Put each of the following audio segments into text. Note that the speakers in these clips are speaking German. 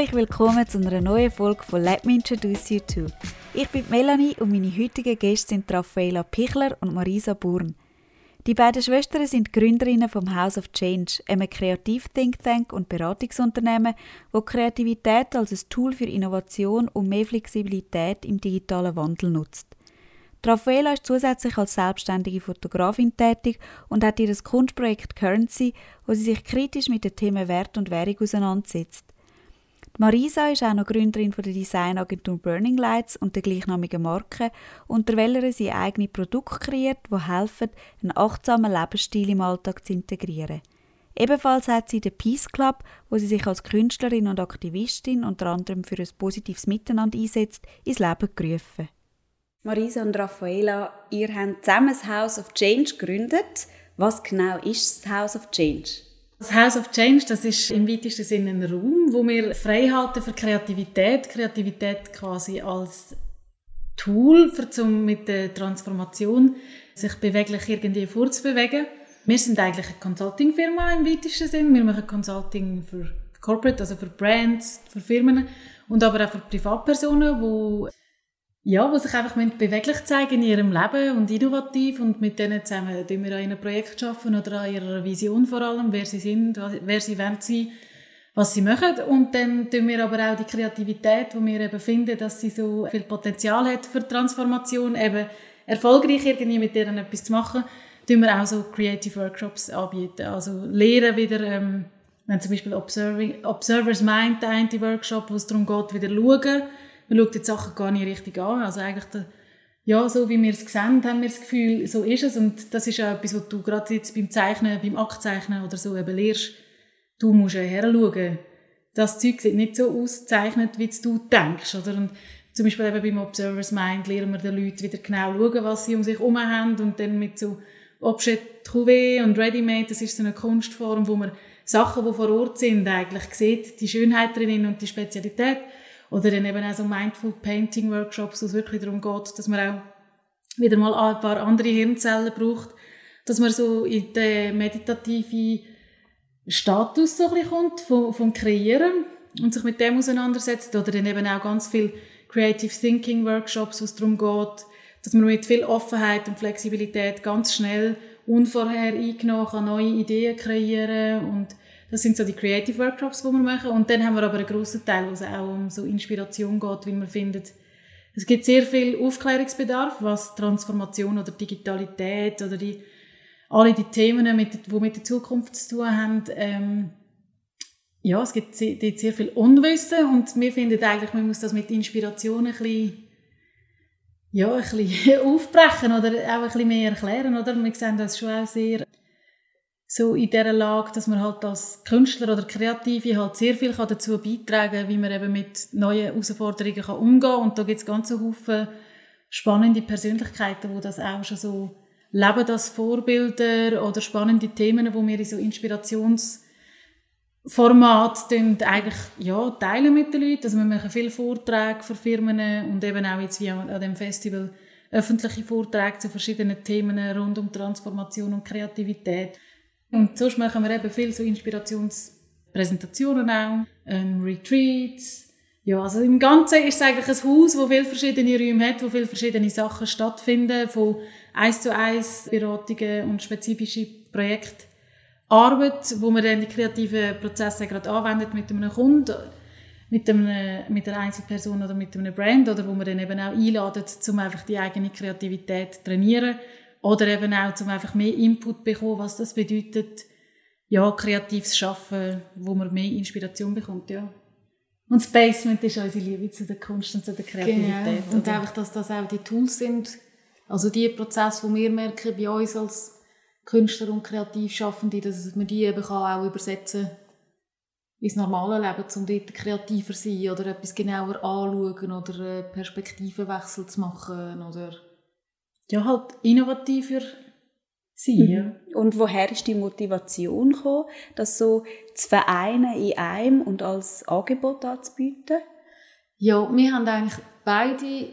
Herzlich willkommen zu einer neuen Folge von Let Me Introduce You To. Ich bin Melanie und meine heutigen Gäste sind Raffaela Pichler und Marisa Burn. Die beiden Schwestern sind Gründerinnen vom House of Change, einem Kreativ-Think Tank und Beratungsunternehmen, wo Kreativität als ein Tool für Innovation und mehr Flexibilität im digitalen Wandel nutzt. Raffaela ist zusätzlich als selbstständige Fotografin tätig und hat ihr Kunstprojekt Currency, wo sie sich kritisch mit den Themen Wert und Währung auseinandersetzt. Marisa ist auch noch Gründerin von der Designagentur Burning Lights und der gleichnamigen Marke, unter welcher sie eigene Produkte kreiert, die helfen, einen achtsamen Lebensstil im Alltag zu integrieren. Ebenfalls hat sie den Peace Club, wo sie sich als Künstlerin und Aktivistin unter anderem für ein positives Miteinander einsetzt, ins Leben gerufen. Marisa und Raffaela, ihr habt zusammen das House of Change gegründet. Was genau ist das House of Change? Das House of Change, das ist im weitesten Sinne ein Raum, wo wir frei halten für Kreativität. Kreativität quasi als Tool, zum mit der Transformation sich beweglich irgendwie vorzubewegen. Wir sind eigentlich eine Consulting-Firma im weitesten Sinne. Wir machen Consulting für Corporate, also für Brands, für Firmen und aber auch für Privatpersonen, die ja, die sich einfach beweglich zeigen in ihrem Leben und innovativ und mit denen zusammen tun wir an einem Projekt arbeiten oder an ihrer Vision vor allem, wer sie sind, wer sie wollen sein, was sie machen. Und dann tun wir aber auch die Kreativität, wo wir eben finden, dass sie so viel Potenzial hat für Transformation, eben erfolgreich irgendwie mit denen etwas zu machen, tun wir auch so Creative Workshops anbieten, also lehren wieder, ähm, wenn zum Beispiel Observing, Observers Mind, der eine Workshop, wo es darum geht, wieder schauen, man schaut die Sachen gar nicht richtig an. Also eigentlich, der, ja, so wie wir es gesehen haben wir das Gefühl, so ist es. Und das ist auch etwas, was du gerade jetzt beim Zeichnen, beim Aktzeichnen oder so eben lernst. Du musst ja herschauen. Das Zeug sieht nicht so auszeichnet, wie du denkst. Oder? Und zum Beispiel eben beim Observer's Mind lernen wir den Leuten wieder genau schauen, was sie um sich herum haben und dann mit so Objet Trouvé und Ready-Made, das ist so eine Kunstform, wo man Sachen, die vor Ort sind, eigentlich sieht, die Schönheit drinnen und die Spezialität oder dann eben auch so Mindful Painting Workshops, wo es wirklich darum geht, dass man auch wieder mal ein paar andere Hirnzellen braucht, dass man so in den meditativen Status so ein bisschen kommt vom, vom Kreieren und sich mit dem auseinandersetzt. Oder dann eben auch ganz viel Creative Thinking Workshops, wo es darum geht, dass man mit viel Offenheit und Flexibilität ganz schnell unvorher eingenommen neue Ideen kreieren und das sind so die Creative Workshops, die wir machen. Und dann haben wir aber einen grossen Teil, wo es auch um so Inspiration geht, wie man findet, es gibt sehr viel Aufklärungsbedarf, was Transformation oder Digitalität oder die, alle die Themen, mit, die mit der Zukunft zu tun haben. Ähm, ja, es gibt sehr, sehr viel Unwissen und wir finden eigentlich, man muss das mit Inspiration ein bisschen, ja, ein bisschen aufbrechen oder auch ein bisschen mehr erklären, oder? Wir sehen das schon auch sehr so in dieser Lage, dass man halt als Künstler oder Kreative halt sehr viel dazu beitragen kann, wie man eben mit neuen Herausforderungen umgehen kann. Und da gibt es ganz viele spannende Persönlichkeiten, die das auch schon so leben, das Vorbilder oder spannende Themen, wo wir in so Inspirationsformat eigentlich ja, teilen mit den Leuten. Also wir machen viele Vorträge für Firmen und eben auch jetzt wie an dem Festival öffentliche Vorträge zu verschiedenen Themen rund um Transformation und Kreativität. Und sonst machen wir eben viel so Inspirationspräsentationen auch, ähm, Retreats. Ja, also im Ganzen ist es eigentlich ein Haus, wo viele verschiedene Räume hat, wo viele verschiedene Sachen stattfinden, von eins zu eins Beratungen und spezifische Projektarbeit, wo man dann die kreativen Prozesse gerade anwendet mit einem Kunden, mit, einem, mit einer Einzelperson oder mit einem Brand oder wo man dann eben auch einladet, um einfach die eigene Kreativität zu trainieren oder eben auch, um einfach mehr Input zu bekommen, was das bedeutet, ja, kreatives Schaffen, wo man mehr Inspiration bekommt, ja. Und das Basement ist unsere Liebe zu der Kunst und zu der Kreativität. Genau. Und oder? einfach, dass das auch die Tools sind, also die Prozesse, die wir merken bei uns als Künstler und Kreativschaffende, dass man die eben auch übersetzen ins normale Leben, um dort kreativer zu sein oder etwas genauer anzuschauen oder Perspektivenwechsel zu machen oder ja, halt innovativer sein. Mhm. Und woher ist die Motivation gekommen, das so zu vereinen in einem und als Angebot anzubieten? Ja, wir haben eigentlich beide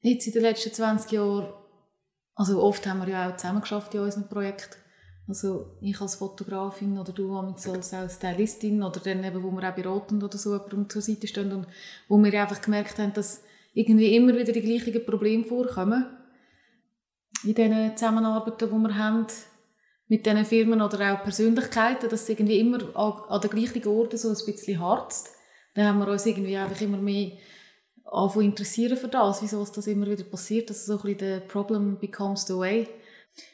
jetzt in den letzten 20 Jahren, also oft haben wir ja auch zusammen geschafft in unserem Projekt, Also ich als Fotografin oder du als auch Stylistin oder dann eben, wo wir auch beraten oder so jemandem zur Seite stehen und wo wir einfach gemerkt haben, dass irgendwie immer wieder die gleichen Probleme vorkommen in diesen Zusammenarbeiten, die wir haben mit diesen Firmen oder auch Persönlichkeiten, dass es irgendwie immer an, an den gleichen Orten so ein bisschen harzt. Dann haben wir uns irgendwie einfach immer mehr anfangen interessieren für das, wieso das immer wieder passiert, dass so ein bisschen der Problem becomes the way.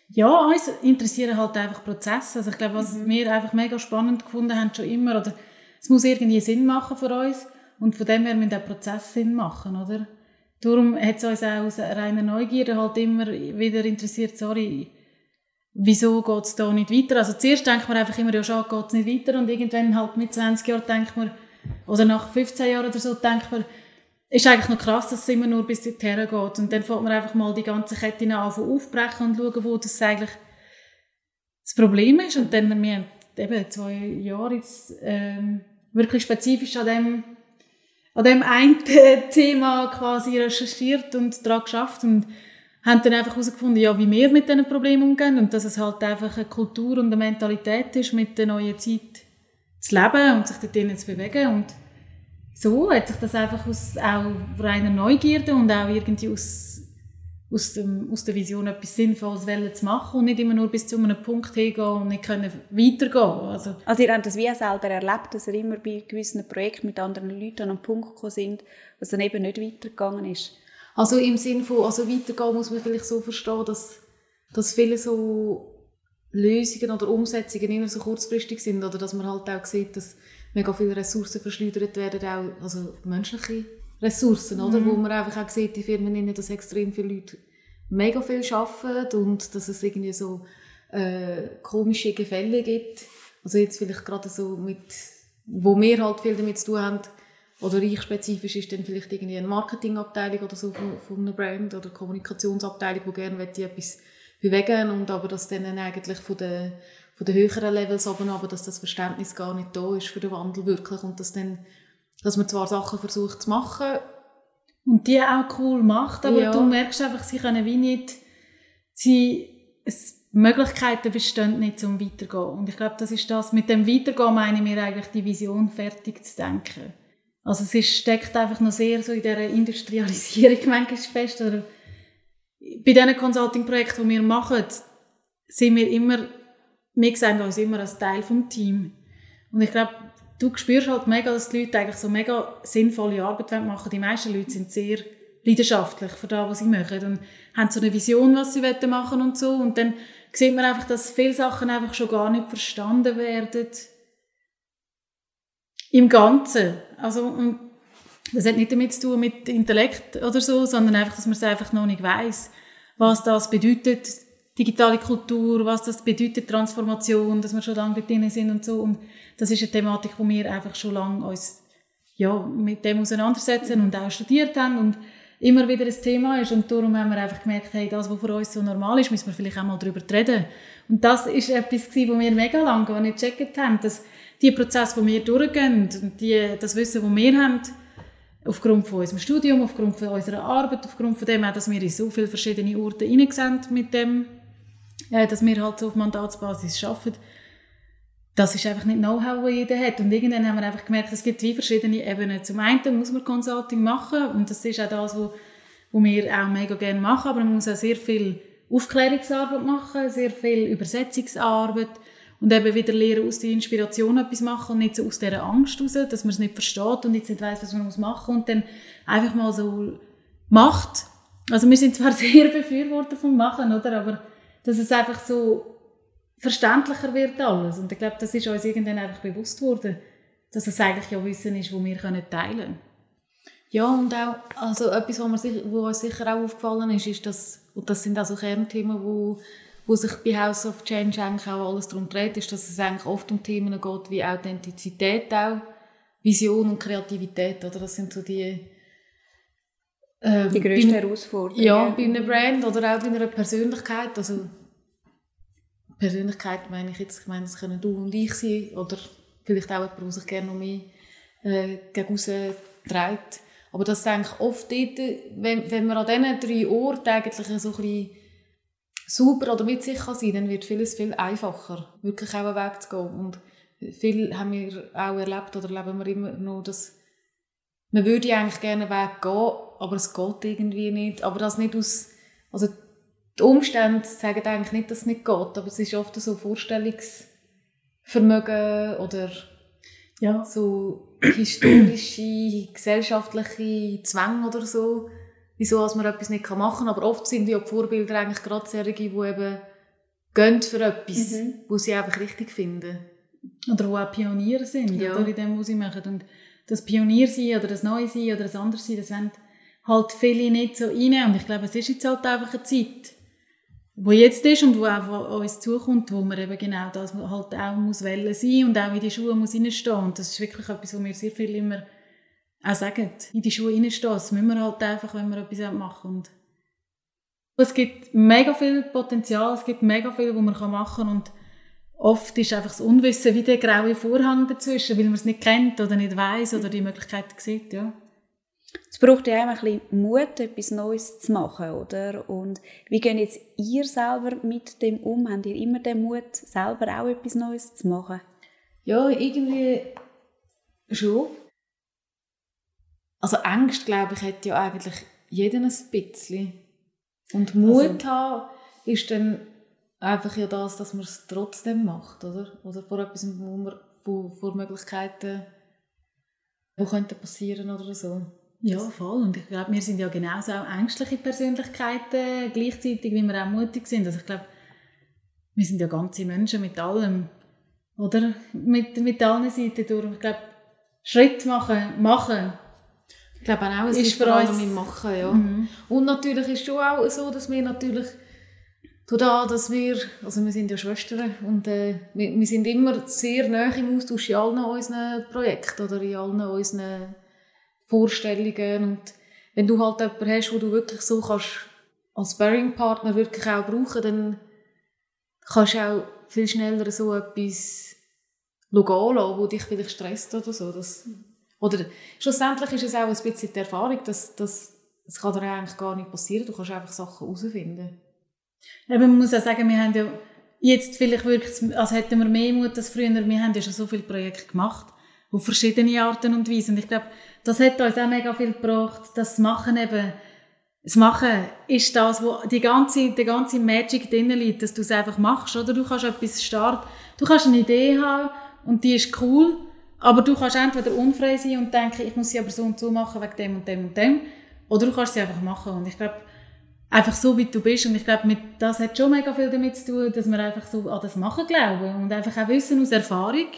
Ja, uns interessieren halt einfach Prozesse. Also ich glaube, was mhm. wir einfach mega spannend gefunden haben schon immer, oder es muss irgendwie Sinn machen für uns und von dem her müssen der Prozess Sinn machen, oder? Darum hat es uns auch aus reiner Neugierde halt immer wieder interessiert, sorry, wieso geht es da nicht weiter? Also zuerst denkt man einfach immer, ja schon, geht es nicht weiter und irgendwann halt mit 20 Jahren denkt man, oder nach 15 Jahren oder so denkt man, ist eigentlich noch krass, dass es immer nur bis dorthin geht. Und dann fängt man einfach mal die ganze Kette an aufbrechen und schauen, wo das eigentlich das Problem ist. Und dann, wir haben eben zwei Jahre jetzt ähm, wirklich spezifisch an dem, an dem einen Thema quasi recherchiert und daran geschafft und haben dann einfach herausgefunden, ja, wie wir mit diesen Problemen umgehen und dass es halt einfach eine Kultur und eine Mentalität ist, mit der neuen Zeit zu leben und sich dort zu bewegen. Und so hat sich das einfach aus auch reiner Neugierde und auch irgendwie aus, aus, dem, aus der Vision etwas Sinnvolles zu machen und nicht immer nur bis zu einem Punkt hingehen und nicht können weitergehen also, also ihr habt das wie selber erlebt, dass ihr immer bei gewissen Projekten mit anderen Leuten an einen Punkt gekommen sind, was dann eben nicht weitergegangen ist? Also im Sinne von also weitergehen muss man vielleicht so verstehen, dass, dass viele so Lösungen oder Umsetzungen immer so kurzfristig sind oder dass man halt auch sieht, dass mega viele Ressourcen verschleudert werden, auch also menschliche Ressourcen, oder? Mhm. wo man einfach auch sieht, die Firmen, dass extrem viele Leute mega viel arbeiten und dass es irgendwie so äh, komische Gefälle gibt. Also jetzt vielleicht gerade so mit, wo wir halt viel damit zu tun haben, oder ich spezifisch ist dann vielleicht irgendwie eine Marketingabteilung oder so von, von einer Brand oder Kommunikationsabteilung, die gerne etwas bewegen und aber das dann eigentlich von der von den höheren Levels oben aber dass das Verständnis gar nicht da ist für den Wandel wirklich und dass dann dass man zwar Sachen versucht zu machen und die auch cool macht, aber ja. du merkst einfach, sie können wie nicht sie es, Möglichkeiten bestehen nicht zum Weitergehen und ich glaube, das ist das mit dem Weitergehen meine ich eigentlich die Vision fertig zu denken. Also es ist, steckt einfach noch sehr so in dieser Industrialisierung manchmal fest oder bei diesen Consulting-Projekten, die wir machen, sind wir immer wir sehen uns immer als Teil des Teams. Und ich glaube, du spürst halt mega, dass die Leute eigentlich so mega sinnvolle Arbeit machen Die meisten Leute sind sehr leidenschaftlich für das, was sie machen und haben so eine Vision, was sie machen und so. Und dann sieht man einfach, dass viele Sachen einfach schon gar nicht verstanden werden. Im Ganzen. Also, und das hat nicht damit zu tun mit Intellekt oder so, sondern einfach, dass man es einfach noch nicht weiß, was das bedeutet, digitale Kultur, was das bedeutet, Transformation, dass wir schon lange drin sind und so. Und das ist eine Thematik, wo wir einfach schon lange uns ja, mit dem auseinandersetzen und auch studiert haben und immer wieder ein Thema ist. Und darum haben wir einfach gemerkt, hey, das, was für uns so normal ist, müssen wir vielleicht auch mal darüber reden. Und das ist etwas, was wir mega lange gar nicht gecheckt haben, dass die Prozesse, die wir durchgehen und die, das Wissen, das wir haben, aufgrund von unserem Studium, aufgrund von unserer Arbeit, aufgrund von dem dass wir in so viele verschiedene Orte hineinsehen mit dem äh, dass wir halt auf Mandatsbasis arbeiten. Das ist einfach nicht Know-how, das jeder hat. Und irgendwann haben wir einfach gemerkt, es gibt zwei verschiedene Ebenen. Zum einen muss man Consulting machen und das ist auch das, was wir auch mega gerne machen, aber man muss auch sehr viel Aufklärungsarbeit machen, sehr viel Übersetzungsarbeit und eben wieder lernen, aus der Inspiration etwas machen und nicht so aus dieser Angst raus, dass man es nicht versteht und jetzt nicht weiss, was man machen muss und dann einfach mal so macht. Also wir sind zwar sehr Befürworter vom Machen, oder? aber dass es einfach so verständlicher wird alles. Und ich glaube, das ist uns irgendwann einfach bewusst worden, dass es eigentlich ja Wissen ist, das wir teilen können. Ja, und auch also etwas, was, sich, was uns sicher auch aufgefallen ist, ist, dass, und das sind also Kernthemen, wo, wo sich bei House of Change eigentlich auch alles darum dreht, ist, dass es eigentlich oft um Themen geht wie Authentizität auch, Vision und Kreativität. Oder? Das sind so die ähm, die größte Herausforderung. Ja, bei einer Brand oder auch bei einer Persönlichkeit. Also Persönlichkeit meine ich jetzt, ich meine, das können du und ich sein oder vielleicht auch jemand, der sich gerne noch mehr äh, gegen trägt. Aber das ist eigentlich oft dort, wenn, wenn man an diesen drei Orten eigentlich so ein bisschen super oder mit sich kann sein dann wird vieles viel einfacher, wirklich auch einen Weg zu gehen. Und viel haben wir auch erlebt oder erleben wir immer noch, dass man würde eigentlich gerne einen Weg gehen, aber es geht irgendwie nicht. Aber das nicht aus, also die Umstände sagen eigentlich nicht, dass es nicht geht, aber es ist oft so Vorstellungsvermögen oder ja. so historische, gesellschaftliche Zwänge oder so, wieso man etwas nicht machen kann. Aber oft sind ja die Vorbilder eigentlich gerade solche, die eben gehen für etwas, mhm. wo sie einfach richtig finden. Oder wo auch Pioniere sind, ja. oder in dem, was sie machen. Und das Pionier sein oder das Neue sein oder das andere sein, das wollen halt viele nicht so rein. Und ich glaube, es ist jetzt halt einfach eine Zeit, wo jetzt ist und wo auch auf uns zukommt, wo man eben genau das halt auch muss wählen sein und auch in die Schuhe muss reinstehen. Und das ist wirklich etwas, wo wir sehr viel immer auch sagen, in die Schuhe reinstehen. Das müssen wir halt einfach, wenn wir etwas machen und es gibt mega viel Potenzial, es gibt mega viel, was man machen kann und oft ist einfach das Unwissen wie der graue Vorhang dazwischen, weil man es nicht kennt oder nicht weiß oder die Möglichkeiten sieht, ja. Es braucht ja auch ein bisschen Mut, etwas Neues zu machen, oder? Und wie geht jetzt ihr selber mit dem um? Habt ihr immer den Mut, selber auch etwas Neues zu machen? Ja, irgendwie schon. Also Angst, glaube ich, hat ja eigentlich jeder ein bisschen. Und Mut also, haben ist dann einfach ja das, dass man es trotzdem macht, oder? Oder vor etwas, wo man vor, vor Möglichkeiten, die könnten passieren oder so. Ja, voll. Und ich glaube, wir sind ja genauso auch ängstliche Persönlichkeiten, gleichzeitig wie wir auch mutig sind. Also ich glaube, wir sind ja ganze Menschen mit allem, oder? Mit, mit allen Seiten durch. Ich glaube, Schritt machen, machen. Ich glaube auch, es ist, ist vor allem im Machen, ja. Mhm. Und natürlich ist es schon auch so, dass wir natürlich da, dass wir, also wir sind ja Schwestern und äh, wir, wir sind immer sehr nah im Austausch in allen unseren Projekten oder in allen unseren Vorstellungen und wenn du halt jemanden hast, wo du wirklich so kannst als Sparring-Partner wirklich auch brauchen, dann kannst du auch viel schneller so etwas lassen, wo dich vielleicht stresst oder so. Das, oder schlussendlich ist es auch ein bisschen die Erfahrung, dass, dass das kann dir eigentlich gar nicht passieren. Du kannst einfach Sachen herausfinden. Eben, man muss auch sagen, wir haben ja jetzt vielleicht wirklich, als hätten wir mehr Mut als früher. Wir haben ja schon so viele Projekte gemacht, auf verschiedene Arten und Weisen. Und ich glaube, das hat uns auch mega viel gebracht. Das Machen eben, das Machen ist das, wo die ganze, die ganze Magic drin liegt, dass du es einfach machst, oder? Du kannst etwas starten, du kannst eine Idee haben und die ist cool, aber du kannst entweder unfrei sein und denken, ich muss sie aber so und so machen wegen dem und dem und dem, oder du kannst sie einfach machen. Und ich glaube, einfach so, wie du bist. Und ich glaube, das hat schon mega viel damit zu tun, dass wir einfach so an das Machen glauben und einfach auch wissen aus Erfahrung,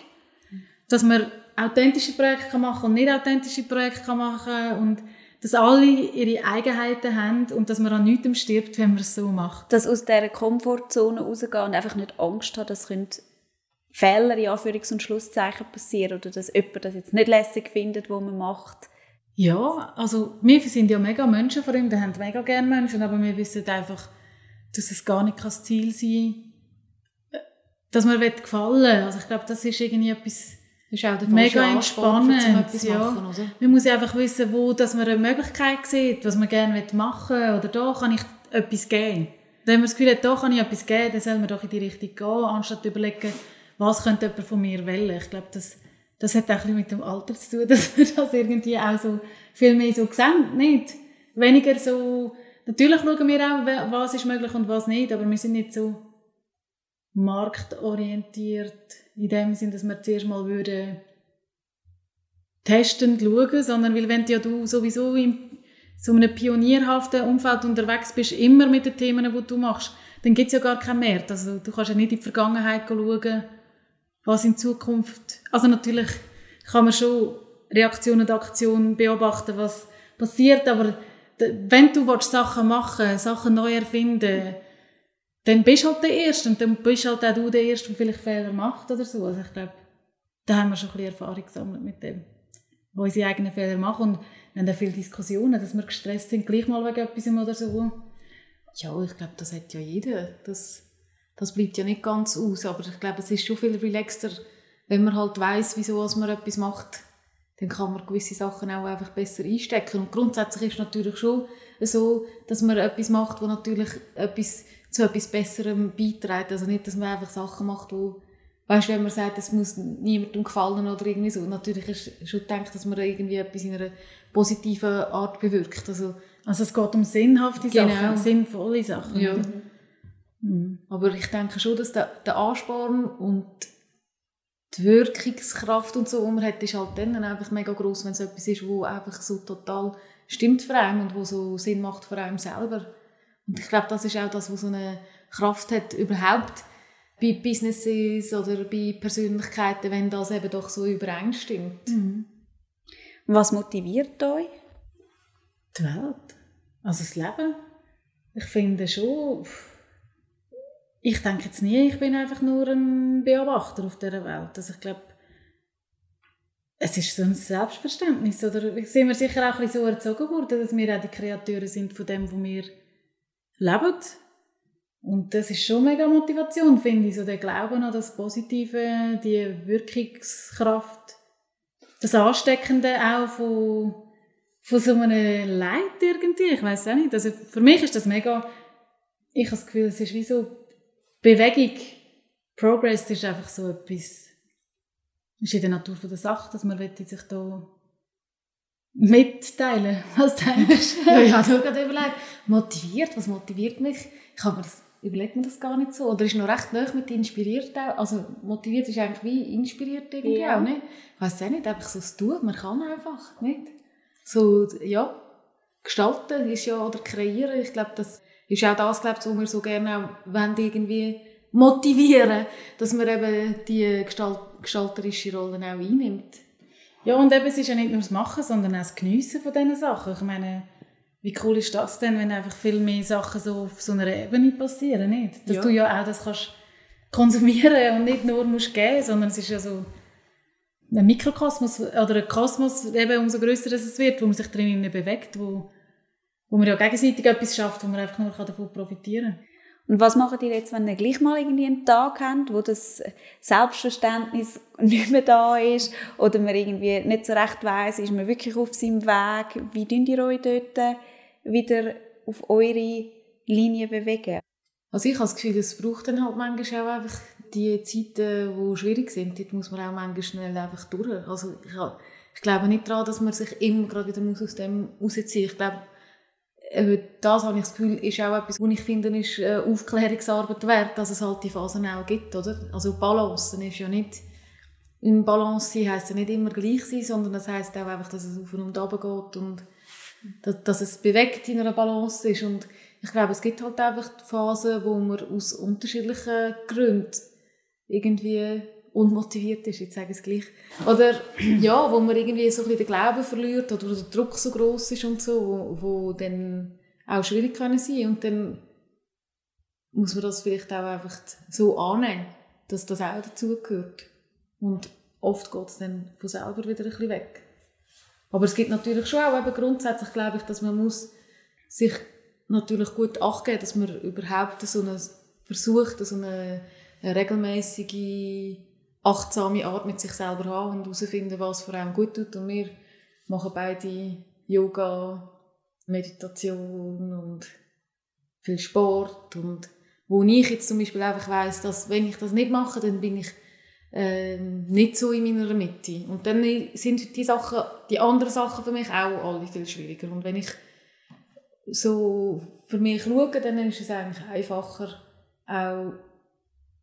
dass man authentische Projekte machen kann und nicht authentische Projekte machen kann und dass alle ihre Eigenheiten haben und dass man an nichts stirbt, wenn man es so macht. Dass aus dieser Komfortzone rausgehen und einfach nicht Angst haben, dass Fehler in Anführungs- und Schlusszeichen passieren oder dass jemand das jetzt nicht lässig findet, was man macht. Ja, also wir sind ja mega Menschenfreunde, wir haben mega gerne Menschen, aber wir wissen einfach, dass es gar nicht das Ziel sein kann, dass man gefallen Also ich glaube, das ist irgendwie etwas ist auch der mega entspannend. Ja. Machen, oder? Man muss einfach wissen, wo dass man eine Möglichkeit sieht, was man gerne machen will. Oder da kann ich etwas geben. Wenn man das Gefühl hat, da kann ich etwas geben, dann soll man doch in die Richtung gehen, anstatt zu überlegen, was könnte jemand von mir wählen. Ich glaube, das das hat auch ein mit dem Alter zu tun, dass wir das irgendwie auch so viel mehr so sehen, nicht? Weniger so, natürlich schauen wir auch, was ist möglich und was nicht, aber wir sind nicht so marktorientiert in dem Sinn, dass wir zuerst mal würden testend schauen, sondern weil wenn ja du sowieso in so einem pionierhaften Umfeld unterwegs bist, immer mit den Themen, die du machst, dann gibt es ja gar keinen mehr. Also du kannst ja nicht in die Vergangenheit schauen, was in Zukunft, also natürlich kann man schon Reaktion und Aktion beobachten, was passiert, aber wenn du Sachen machen willst, Sachen neu erfinden, dann bist du halt der Erste und dann bist halt auch du der Erste, der vielleicht Fehler macht oder so. Also ich glaube, da haben wir schon ein bisschen Erfahrung gesammelt mit dem, wo unsere eigenen Fehler machen und wir haben auch viele Diskussionen, dass wir gestresst sind, gleich mal wegen etwas oder so. Ja, ich glaube, das hat ja jeder. Das das bleibt ja nicht ganz aus, aber ich glaube, es ist schon viel relaxter, wenn man halt weiß, wieso man etwas macht, dann kann man gewisse Sachen auch einfach besser einstecken. Und grundsätzlich ist es natürlich schon so, dass man etwas macht, wo natürlich etwas zu etwas Besserem beiträgt. Also nicht, dass man einfach Sachen macht, wo, weißt, wenn man sagt, es muss niemandem gefallen oder irgendwie so. Natürlich ist schon gedacht, dass man irgendwie etwas in einer positiven Art bewirkt. Also, also es geht um sinnhafte Genau. Sachen, sinnvolle Sachen. ja. Mhm. Aber ich denke schon, dass der, der Ansporn und die Wirkungskraft und so, die man hat, ist halt dann einfach mega groß, wenn es etwas ist, wo einfach so total stimmt für einen und wo so Sinn macht für einen selber. Und ich glaube, das ist auch das, was so eine Kraft hat überhaupt bei Businesses oder bei Persönlichkeiten, wenn das eben doch so übereinstimmt. Was motiviert euch? Die Welt. Also das Leben. Ich finde schon, ich denke jetzt nie, ich bin einfach nur ein Beobachter auf dieser Welt. Also ich glaube, es ist so ein Selbstverständnis. Oder sind wir sicher auch ein bisschen so erzogen worden, dass wir auch die Kreaturen sind von dem, wo wir leben. Und das ist schon mega Motivation, finde ich. So der Glauben an das Positive, die Wirkungskraft, das Ansteckende auch von, von so einem Leid irgendwie. Ich weiß auch nicht. Also für mich ist das mega, ich habe das Gefühl, es ist wie so Bewegung. Progress ist einfach so etwas, ist in der Natur der Sache, dass man sich da mitteilen. Was denkst du? ja, ich habe nur gerade überlegt, motiviert, was motiviert mich? Ich habe mir das, überlegt mir das gar nicht so. Oder ist noch recht nah mit inspiriert auch. Also motiviert ist eigentlich wie inspiriert irgendwie Ja. auch, nicht? Ich weiss auch nicht, einfach so das Tun, man kann einfach, nicht? So, ja, gestalten ist ja, oder kreieren, ich glaube, das ist auch das, glaube ich, was wir so gerne auch wollen, irgendwie motivieren, dass man eben die Gestalt, gestalterische Rolle auch einnimmt. Ja, und eben, es ist ja nicht nur das Machen, sondern auch das Geniessen von diesen Sachen. Ich meine, wie cool ist das denn, wenn einfach viel mehr Sachen so auf so einer Ebene passieren, nicht? Dass Ja. du ja auch das kannst konsumieren und nicht nur musst geben, sondern es ist ja so ein Mikrokosmos oder ein Kosmos, eben umso grösser es wird, wo man sich drinnen bewegt, wo, wo man ja gegenseitig etwas schafft, wo man einfach nur davon profitieren kann. Und was macht ihr jetzt, wenn ihr gleich mal irgendwie einen Tag habt, wo das Selbstverständnis nicht mehr da ist oder man irgendwie nicht so recht weiss, ist man wirklich auf seinem Weg? Wie könnt ihr euch dort wieder auf eure Linie bewegen? Also ich habe das Gefühl, es braucht dann halt manchmal auch einfach die Zeiten, die schwierig sind. Dort muss man auch manchmal schnell einfach durch. Also ich, ich glaube nicht daran, dass man sich immer gerade wieder aus dem rausziehen muss. Ich glaube, das habe ich das Gefühl, ist auch etwas, was ich finde, ist äh, Aufklärungsarbeit wert, dass es halt die Phasen auch gibt, oder? Also Balance ist ja nicht, im Balance sein heisst ja nicht immer gleich sein, sondern das heisst auch einfach, dass es auf und runter geht und dass, dass es bewegt in einer Balance ist und ich glaube, es gibt halt einfach Phasen, wo man aus unterschiedlichen Gründen irgendwie unmotiviert ist, jetzt sage ich es gleich. Oder ja, wo man irgendwie so ein den Glauben verliert oder der Druck so groß ist und so, wo, wo dann auch schwierig können sein und dann muss man das vielleicht auch einfach so annehmen, dass das auch dazugehört. Und oft geht es dann von selber wieder ein bisschen weg. Aber es gibt natürlich schon auch eben grundsätzlich, glaube ich, dass man muss sich natürlich gut acht geben, dass man überhaupt so eine versucht, so eine, eine regelmäßige, achtsame Art mit sich selber haben und herausfinden, was vor allem gut tut. Und wir machen beide Yoga, Meditation und viel Sport und wo ich jetzt zum Beispiel einfach weiss, dass wenn ich das nicht mache, dann bin ich ähm, nicht so in meiner Mitte. Und dann sind die Sachen, die anderen Sachen für mich auch alle viel schwieriger. Und wenn ich so für mich schaue, dann ist es eigentlich einfacher, auch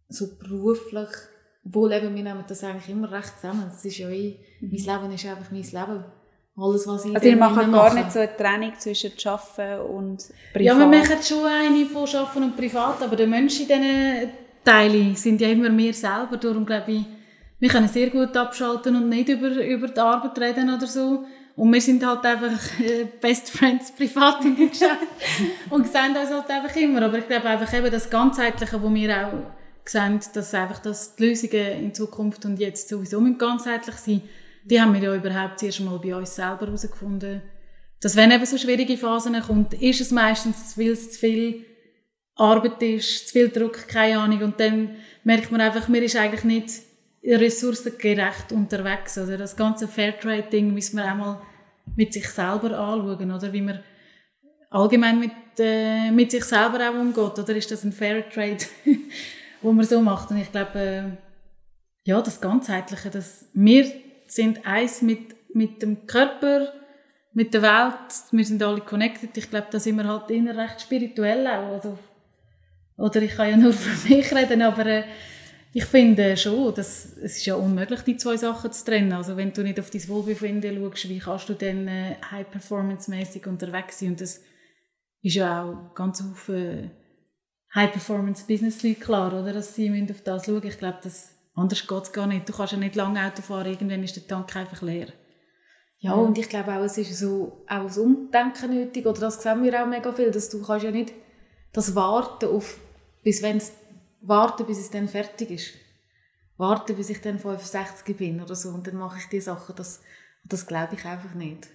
so beruflich, obwohl eben, wir nehmen das eigentlich immer recht zusammen. Es ist ja eh, mein Leben ist einfach mein Leben. Alles, was ich Mhm. Also ihr macht gar nicht so eine Trennung zwischen Arbeiten und Privat? Ja, wir machen schon eine von Arbeiten und Privat, aber der Mensch in diesen Teilen sind ja immer wir selber. Darum glaube ich, wir können sehr gut abschalten und nicht über, über die Arbeit reden oder so. Und wir sind halt einfach äh, Best Friends privat im Geschäft und sehen uns halt einfach immer. Aber ich glaube einfach eben das Ganzheitliche, wo wir auch sehen, dass einfach dass die Lösungen in Zukunft und jetzt sowieso ganzheitlich sein die haben wir ja überhaupt zuerst mal bei uns selber herausgefunden. Dass wenn eben so schwierige Phasen kommt, ist es meistens, weil es zu viel Arbeit ist, zu viel Druck, keine Ahnung. Und dann merkt man einfach, man ist eigentlich nicht ressourcengerecht unterwegs. Oder das ganze Fairtrade-Ding müssen wir auch mal mit sich selber anschauen, oder? Wie man allgemein mit, äh, mit sich selber auch umgeht. Oder ist das ein Fair Trade, wo man so macht? Und ich glaube, äh, ja, das Ganzheitliche, dass wir sind eins mit, mit dem Körper, mit der Welt, wir sind alle connected. Ich glaube, da sind wir halt inner recht spirituell auch. Also, oder ich kann ja nur für mich reden, aber äh, ich finde schon, dass es ist ja unmöglich, die zwei Sachen zu trennen. Also wenn du nicht auf dein Wohlbefinden schaust, wie kannst du dann äh, high-performance-mäßig unterwegs sein? Und das ist ja auch ganz viele High-Performance-Business-Leute klar, oder? dass sie auf das schauen Ich glaube, das, anders geht es gar nicht. Du kannst ja nicht lange Auto fahren, irgendwann ist der Tank einfach leer. Ja, und ich glaube auch, es ist so auch das Umdenken nötig, oder das sehen wir auch mega viel, dass du kannst ja nicht das Warten auf, bis wenn es warten, bis es dann fertig ist. Warten, bis ich dann 65 bin oder so und dann mache ich die Sachen. Das, das glaube ich einfach nicht.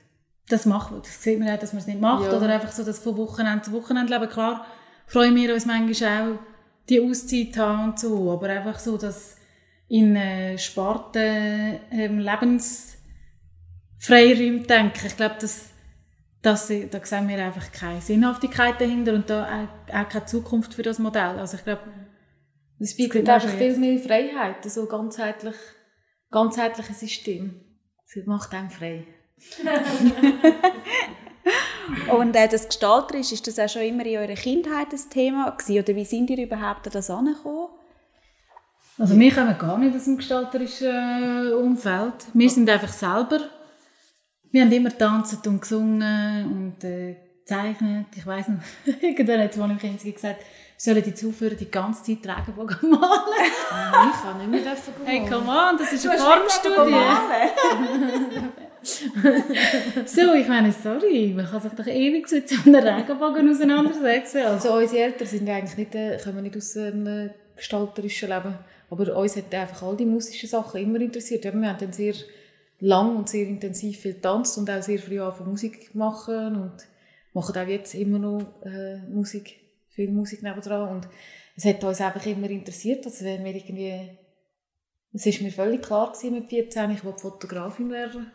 Das macht Das sieht man auch, dass man es nicht macht. Ja. Oder einfach so, dass von Wochenende zu Wochenende leben. Klar freuen wir uns manchmal auch, die Auszeit haben und so. Aber einfach so, dass in äh, Sparten ähm, Lebensfreiräumen denken. Ich glaube, das, das, da sehen wir einfach keine Sinnhaftigkeit dahinter und da auch, auch keine Zukunft für das Modell. Also ich glaube, es bietet einfach viel mehr Freiheit, so ganzheitlich, ganzheitliches System. Es macht einem frei. Und äh, das Gestalterisch, ist das auch schon immer in eurer Kindheit ein Thema gewesen? Oder wie sind ihr überhaupt an das angekommen? Also wir kommen gar nicht aus dem gestalterischen äh, Umfeld. Wir sind einfach selber. Wir haben immer tanzt und gesungen und äh, gezeichnet. Ich weiß noch, irgendwann hat es mal im Kind gesagt, sollen die Zuführer die ganze Zeit Regenbogen malen? Nein, ich kann nicht mehr dürfen Hey, come on, das ist eine Formstudie. so, ich meine, sorry, man kann sich doch ewig mit so einem Regenbogen auseinandersetzen. Also, also unsere Eltern sind eigentlich nicht, äh, kommen nicht aus einem gestalterischen Leben, aber uns hat einfach all die musischen Sachen immer interessiert. wir haben dann sehr lang und sehr intensiv viel getanzt und auch sehr früh angefangen Musik machen und machen auch jetzt immer noch äh, Musik viel Musik nebendran und es hat uns einfach immer interessiert, also wenn wir irgendwie, es ist mir völlig klar gewesen mit 14, ich wollte Fotografin werden.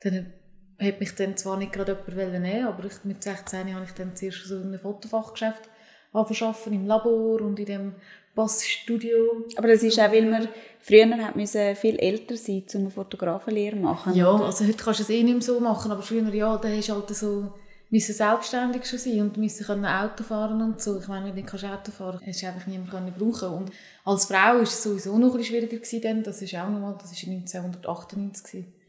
Dann hat mich dann zwar nicht gerade jemand nehmen aber ich, mit 16 habe ich dann zuerst so in einem Fotofachgeschäft angefangen, im Labor und in dem Bassstudio. Aber das ist auch, weil man früher hat müssen viel älter sein, um eine Fotografenlehre zu machen. Ja, oder? also heute kannst du es eh nicht mehr so machen, aber früher ja, da hast du halt so müssen selbstständig schon sein und müssen können Auto fahren und so. Ich meine, wenn du nicht Auto fahren kannst, hast du einfach niemanden brauchen Und als Frau war es sowieso noch ein bisschen schwieriger gewesen dann. Das ist auch nochmal, das war 1998 gewesen.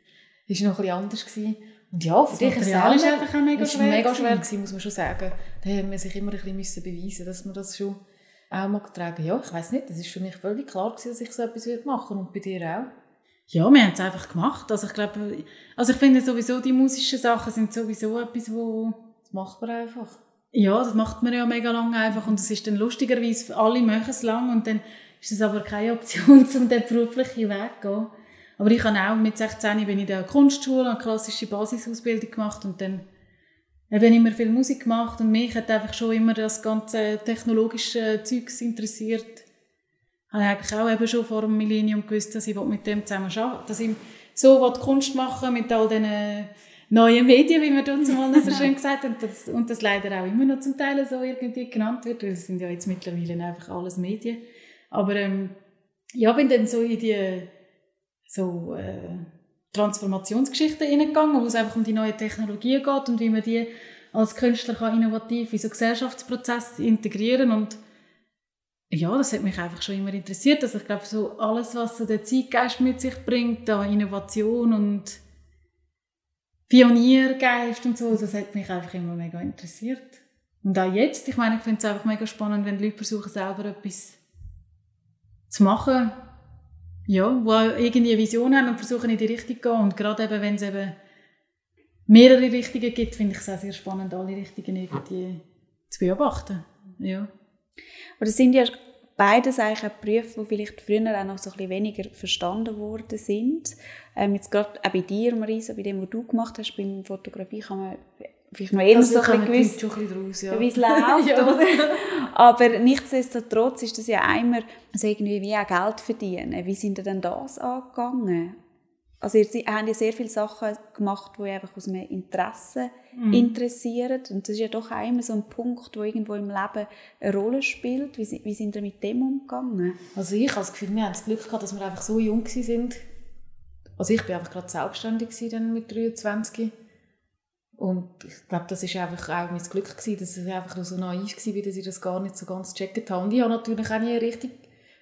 Das war noch ein bisschen anders gewesen. Und ja, für dich Material ist einfach auch mega schwer. mega schwer gewesen, muss man schon sagen. Da haben wir sich immer ein bisschen müssen beweisen, dass man das schon auch mal tragen. Ja, ich weiß nicht, das ist für mich völlig klar gewesen, dass ich so etwas machen würde. Und bei dir auch? Ja, wir haben es einfach gemacht. Also ich glaube, also ich finde sowieso, die musischen Sachen sind sowieso etwas, wo... Das macht man einfach. Ja, das macht man ja mega lange einfach und es ist dann lustigerweise, alle machen es lang und dann ist es aber keine Option, um den beruflichen Weg zu gehen. Aber ich habe auch mit 16 bin ich in der Kunstschule, eine klassische Basisausbildung gemacht und dann eben immer viel Musik gemacht und mich hat einfach schon immer das ganze technologische Zeugs interessiert habe ich eigentlich auch eben schon vor dem Millennium gewusst, dass ich mit dem zusammen arbeite, dass ich so Kunst machen mit all diesen neuen Medien, wie man uns mal so schön gesagt hat, und das, und das leider auch immer noch zum Teil so irgendwie genannt wird, weil es sind ja jetzt mittlerweile einfach alles Medien. Aber ähm, ja, bin dann so in die so äh, Transformationsgeschichten hineingegangen, wo es einfach um die neuen Technologien geht und wie man die als Künstler kann innovativ in so Gesellschaftsprozesse integrieren und ja, das hat mich einfach schon immer interessiert. Also ich glaube, so alles, was so der Zeitgeist mit sich bringt, da Innovation und Pioniergeist und so, das hat mich einfach immer mega interessiert. Und auch jetzt, ich meine, ich finde es einfach mega spannend, wenn die Leute versuchen, selber etwas zu machen, ja, wo irgendwie eine Vision haben und versuchen in die Richtung zu gehen. Und gerade eben, wenn es eben mehrere Richtungen gibt, finde ich es auch sehr spannend, alle Richtungen irgendwie zu beobachten. Ja. Aber das sind ja beides eigentlich auch Berufe, die vielleicht früher auch noch so ein bisschen weniger verstanden worden sind. Ähm, jetzt gerade auch bei dir, Marisa, bei dem, was du gemacht hast, bei der Fotografie kann man vielleicht noch eher also, so ein bisschen gewusst, ja. wie es läuft. ja. Aber nichtsdestotrotz ist das ja einmal also irgendwie wie auch Geld verdienen. Wie sind ihr denn das angegangen? also ihr habt ja sehr viele Sachen gemacht, die einfach aus einem Interesse mhm. interessieren. Und das ist ja doch auch immer so ein Punkt, der irgendwo im Leben eine Rolle spielt. Wie, wie sind ihr mit dem umgegangen? Also ich habe das Gefühl, wir haben das Glück gehabt, dass wir einfach so jung waren. Also ich war einfach gerade selbstständig dann mit 23. Und ich glaube, das war einfach auch mein Glück gewesen, dass ich einfach so naiv war, dass ich das gar nicht so ganz gecheckt habe. Und ich habe natürlich auch nie richtig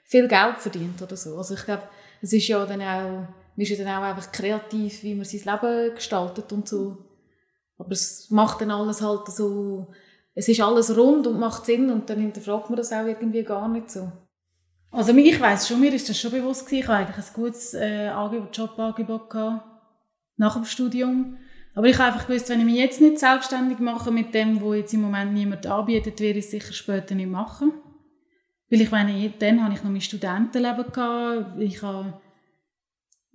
viel Geld verdient oder so. Also ich glaube, es ist ja dann auch man ist ja dann auch einfach kreativ, wie man sein Leben gestaltet und so. Aber es macht dann alles halt so, es ist alles rund und macht Sinn und dann hinterfragt man das auch irgendwie gar nicht so. Also ich weiß schon, mir ist das schon bewusst gewesen. Ich habe eigentlich ein gutes äh, Angebot, Jobangebot nach dem Studium. Aber ich habe einfach gewusst, wenn ich mich jetzt nicht selbstständig mache mit dem, wo jetzt im Moment niemand anbietet, werde ich es sicher später nicht machen. Weil ich meine, dann habe ich noch mein Studentenleben gehabt. Ich habe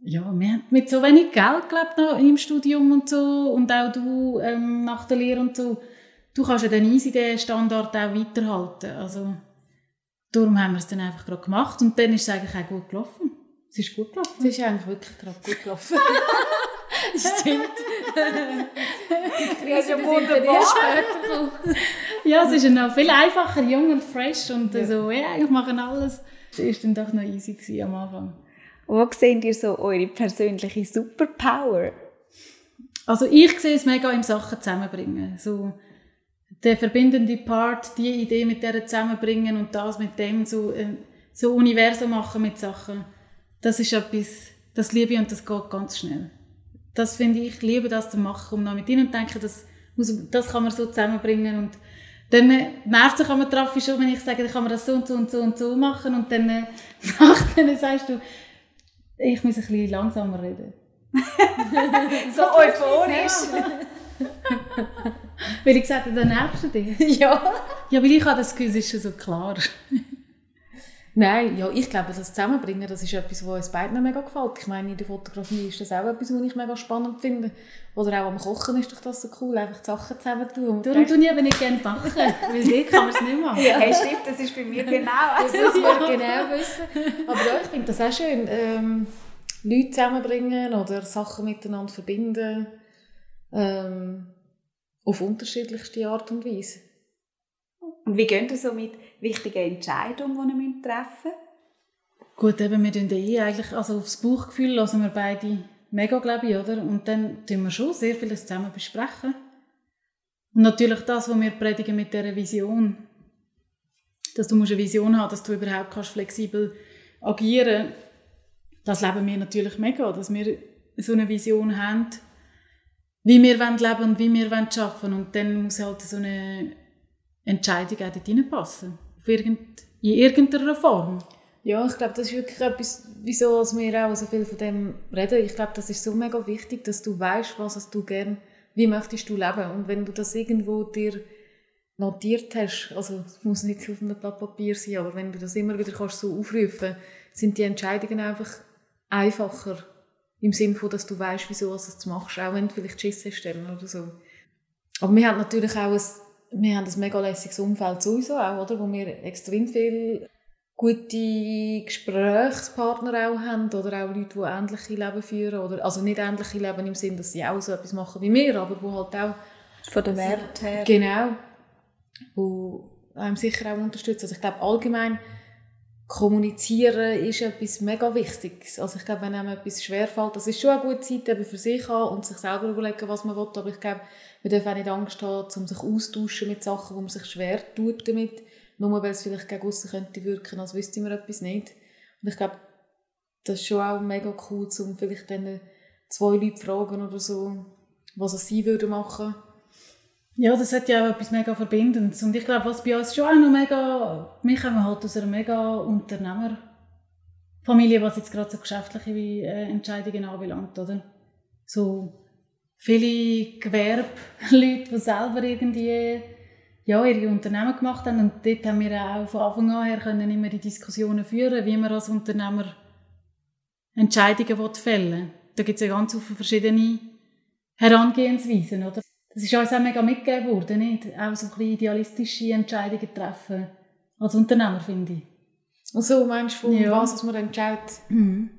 ja, wir haben mit so wenig Geld gelebt noch im Studium und so und auch du ähm, nach der Lehre und so. Du kannst ja dann easy den Standard auch weiterhalten. Also, darum haben wir es dann einfach gerade gemacht und dann ist es eigentlich auch gut gelaufen. Es ist gut gelaufen. Es ist eigentlich wirklich gerade gut gelaufen. Stimmt. Die Krise ja, wunderbar. Ja, es ist noch viel einfacher, jung und fresh und ja. so, ja, ich mache alles. Das war dann doch noch easy am Anfang. Wo seht ihr so eure persönliche Superpower? Also ich sehe es mega im Sachen zusammenbringen. So der verbindende Part, die Idee mit der zusammenbringen und das mit dem so, äh, so Universum machen mit Sachen. Das ist etwas, das liebe ich und das geht ganz schnell. Das finde ich, ich liebe das zu machen und dann mit ihnen denken, das, das kann man so zusammenbringen und dann äh, nervt sich man drauf schon, wenn ich sage, dann kann man das so und so und so und so machen und dann äh, nachher sagst du, ich muss ein bisschen langsamer reden. so euphorisch. weil ich gesagt habe, dann nervst du dich. Ja. Ja, weil ich habe das Gefühl, es ist schon so klar. Nein, ja, ich glaube, das Zusammenbringen, das ist etwas, was uns beiden mega gefällt. Ich meine, in der Fotografie ist das auch etwas, was ich mega spannend finde. Oder auch am Kochen ist doch das so cool, einfach die Sachen zusammen tun. Darum tue ich aber nicht gerne backen, weil dort kann man es nicht machen. Ja, hey, stimmt, das ist bei mir genau. Das muss man genau wissen. Aber ja, ich finde das auch schön. Ähm, Leute zusammenbringen oder Sachen miteinander verbinden. Ähm, auf unterschiedlichste Art und Weise. Und wie geht ihr so mit wichtigen Entscheidungen, die ihr treffen müsst? Gut, eben, wir tun eh eigentlich, also aufs Bauchgefühl lassen wir beide mega, glaube ich, oder? Und dann tun wir schon sehr vieles zusammen besprechen. Und natürlich das, was wir predigen mit dieser Vision. Dass du eine Vision haben dass du überhaupt kannst flexibel agieren Das leben wir natürlich mega, dass wir so eine Vision haben, wie wir leben wollen und wie wir arbeiten wollen. Und dann muss halt so eine Entscheidung auch dort reinpassen. Auf irgend, in irgendeiner Form. Ja, ich glaube, das ist wirklich etwas, wieso wir auch so viel von dem reden. Ich glaube, das ist so mega wichtig, dass du weißt, was du gerne, wie möchtest du leben. Und wenn du das irgendwo dir notiert hast, also es muss nicht auf einem Blatt Papier sein, aber wenn du das immer wieder kannst so aufrufen, sind die Entscheidungen einfach einfacher im Sinne von, dass du weißt, wieso du es machst, auch wenn du vielleicht Schiss hast oder so. Aber wir haben natürlich auch ein wir haben ein mega lässiges Umfeld sowieso auch, oder? wo wir extrem viele gute Gesprächspartner auch haben oder auch Leute, die ähnliche Leben führen. Oder, also nicht ähnliche Leben im Sinne, dass sie auch so etwas machen wie wir, aber wo halt auch... Von der Wert her. Genau. Wo einem sicher auch unterstützen. Also ich glaube allgemein kommunizieren ist etwas mega Wichtiges. Also ich glaube, wenn einem etwas schwerfällt, das ist schon eine gute Zeit eben für sich haben und sich selber überlegen, was man will, aber ich glaube, man darf auch nicht Angst haben, um sich austauschen mit Sachen, wo man sich schwer tut damit, nur weil es vielleicht gegen aussen könnte wirken, als wüsste man etwas nicht. Und ich glaube, das ist schon auch mega cool, um vielleicht dann zwei Leute fragen oder so, was sie würden machen ja, das hat ja auch etwas mega Verbindendes. Und ich glaube, was bei uns schon auch noch mega, wir kommen halt aus einer mega Unternehmerfamilie, was jetzt gerade so geschäftliche äh, Entscheidungen anbelangt, oder? So viele Gewerbeleute, die selber irgendwie ja, ihre Unternehmen gemacht haben. Und dort haben wir auch von Anfang an her können immer die Diskussionen führen, wie man als Unternehmer Entscheidungen fällen will. Da gibt es ja ganz viele verschiedene Herangehensweisen, oder? Das ist uns auch mega mitgegeben worden, nicht? Auch so ein bisschen idealistische Entscheidungen treffen. Als Unternehmer, finde ich. Und so meinst du, von ja. was man entscheidet? Mhm.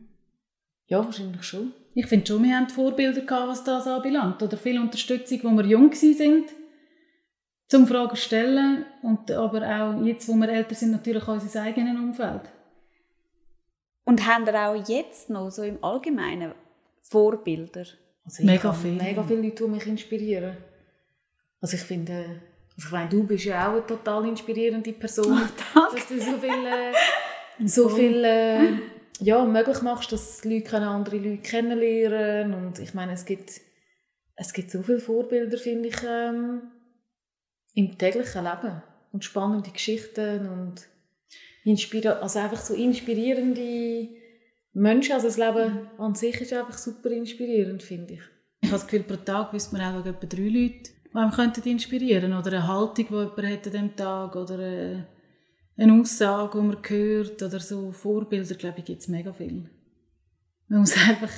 Ja, wahrscheinlich schon. Ich finde schon, wir haben Vorbilder gehabt, was das anbelangt. Oder viel Unterstützung, wo wir jung sind, zum Fragen stellen. Und aber auch jetzt, wo wir älter sind, natürlich auch unser eigenes Umfeld. Und haben ihr auch jetzt noch so im Allgemeinen Vorbilder? Also mega viele. Mega viele Leute, die mich inspirieren. Also ich finde, also ich meine, du bist ja auch eine total inspirierende Person, oh, dass du so viel, äh, so viel äh, ja, möglich machst, dass Leute andere Leute kennenlernen und ich meine, es gibt, es gibt so viele Vorbilder, finde ich, ähm, im täglichen Leben und spannende Geschichten und inspira also einfach so inspirierende Menschen. Also das Leben an sich ist einfach super inspirierend, finde ich. Ich habe das Gefühl, pro Tag wüsste man auch etwa drei Leute, die einem könnten inspirieren Oder eine Haltung, die jemand hat an diesem Tag oder eine, eine Aussage, die man hört oder so Vorbilder, glaube ich, gibt es mega viel. Man muss einfach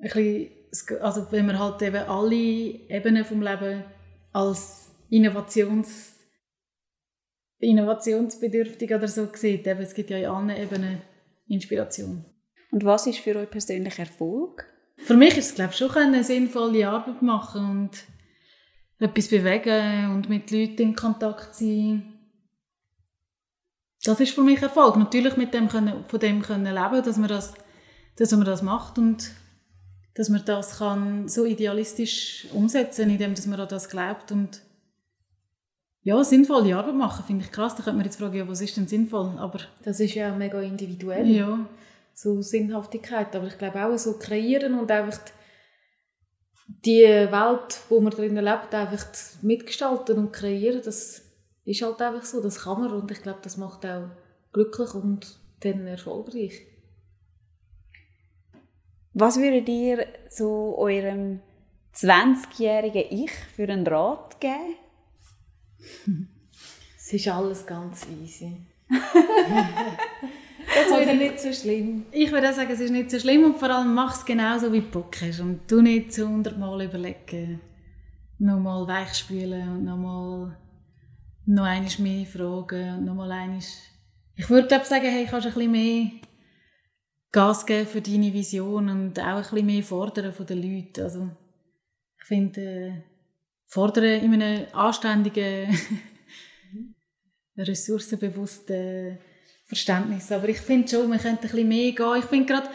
ein bisschen, also wenn man halt eben alle Ebenen vom Leben als Innovations innovationsbedürftig oder so sieht. Eben, es gibt ja in allen Ebenen Inspiration. Und was ist für euch persönlich Erfolg? Für mich ist es glaube ich, schon eine sinnvolle Arbeit machen und etwas bewegen und mit Leuten in Kontakt sein. Das ist für mich Erfolg. Natürlich mit dem können, von dem können leben, dass man das, dass man das macht und dass man das kann so idealistisch umsetzen, indem dass man an das glaubt und ja, sinnvolle Arbeit machen, finde ich krass. Da könnte man jetzt fragen, ja, was ist denn sinnvoll? Aber das ist ja mega individuell. Ja. So Sinnhaftigkeit. Aber ich glaube auch so kreieren und einfach die Welt, wo man drin lebt, einfach mitgestalten und kreieren, das ist halt einfach so. Das kann man und ich glaube, das macht auch glücklich und dann erfolgreich. Was würdet ihr so eurem 20-jährigen Ich für einen Rat geben? Es ist alles ganz easy. das wäre nicht so schlimm. Ich würde sagen, es ist nicht so schlimm und vor allem mach es genauso, wie du Bock hast. Und du nicht zu hundertmal überlegen. Nochmal weichspülen und nochmal noch einmal mehr fragen und nochmal einmal... Ich würde sagen, hey, kannst ein bisschen mehr Gas geben für deine Vision und auch ein bisschen mehr fordern von den Leuten. Also ich finde... Äh, fordern in einem anständigen, ressourcenbewussten Verständnis. Aber ich finde schon, man könnte ein bisschen mehr gehen. Ich finde gerade,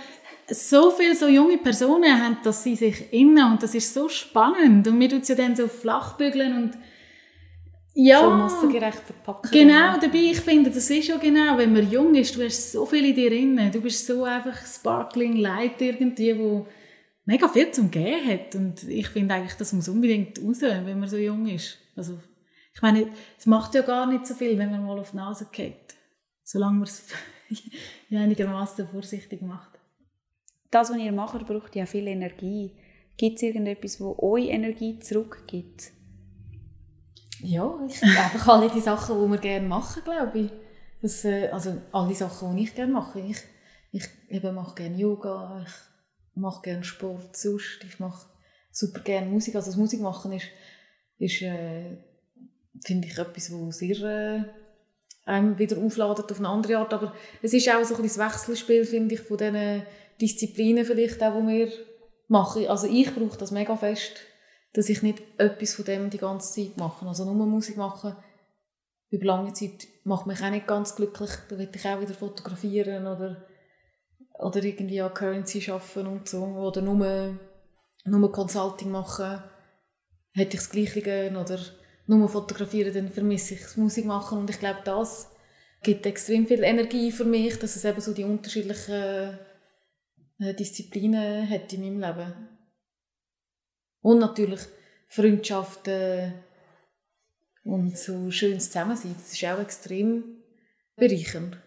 so viele so junge Personen haben das in sich innen und das ist so spannend. Und wir tun es ja dann so flachbügeln und ja, so massengerecht verpacken. Genau, dabei, ich finde, das ist ja genau, wenn man jung ist, du hast so viel in dir drin. Du bist so einfach sparkling light irgendwie, wo mega viel zum Gehen hat. Und ich finde eigentlich, das muss unbedingt raus, wenn man so jung ist. Also, ich meine, es macht ja gar nicht so viel, wenn man mal auf die Nase geht. Solange man es einigermaßen vorsichtig macht. Das, was ihr macht, braucht ja viel Energie. Gibt es irgendetwas, wo euch Energie zurückgibt? Ja, ich einfach alle die Sachen, die wir gerne machen, glaube ich. Das, äh, also alle Sachen, die ich gerne mache. Ich, ich eben mache gerne Yoga, ich mache gerne Sport sonst. Ich mache super gerne Musik. Also das Musik machen ist, ist äh, finde ich, etwas, was sehr äh, einem wieder aufladet auf eine andere Art. Aber es ist auch so ein das Wechselspiel, finde ich, von diesen Disziplinen vielleicht auch, die wir machen. Also ich brauche das mega fest, dass ich nicht etwas von dem die ganze Zeit mache. Also nur Musik machen über lange Zeit macht mich auch nicht ganz glücklich. Da will ich auch wieder fotografieren oder oder irgendwie an Currency arbeiten und so oder nur, nur Consulting machen, hätte ich das Gleiche oder nur fotografieren, dann vermisse ich das Musik machen und ich glaube, das gibt extrem viel Energie für mich, dass es eben so die unterschiedlichen äh, Disziplinen hat in meinem Leben. Und natürlich Freundschaften und so schönes Zusammensein, das ist auch extrem bereichernd.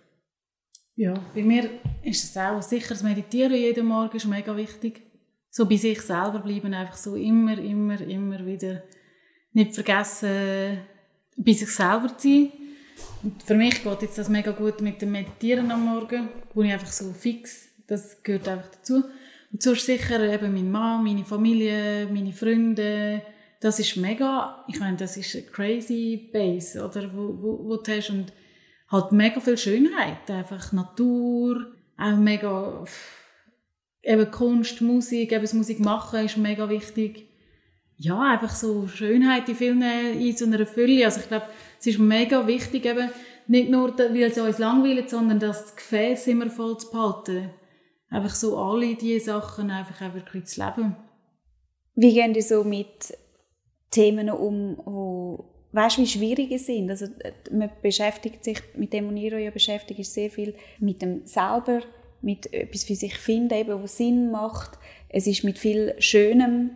Ja, bei mir ist es auch sicher das Meditieren jeden Morgen ist mega wichtig. So bei sich selber bleiben, einfach so immer, immer, immer wieder nicht vergessen, bei sich selber zu sein. Und für mich geht jetzt das mega gut mit dem Meditieren am Morgen, wo ich einfach so fix, das gehört einfach dazu. Und sonst sicher eben mein Mann, meine Familie, meine Freunde, das ist mega, ich meine, das ist eine crazy Base, oder, wo, wo, wo du hast und halt mega viel Schönheit, einfach Natur, auch mega eben Kunst, Musik, eben das Musik machen ist mega wichtig. Ja, einfach so Schönheit in vielen in so einer Fülle. Also ich glaube, es ist mega wichtig, eben nicht nur, weil es uns langweilt, sondern das Gefäß immer voll zu behalten. Einfach so alle diese Sachen einfach auch wirklich zu leben. Wie gehen die so mit Themen um, wo weißt wie schwierige sind. Also man beschäftigt sich mit dem, was ihr ja beschäftigt, ist sehr viel mit dem selber, mit etwas für sich finden, eben, was Sinn macht. Es ist mit viel Schönem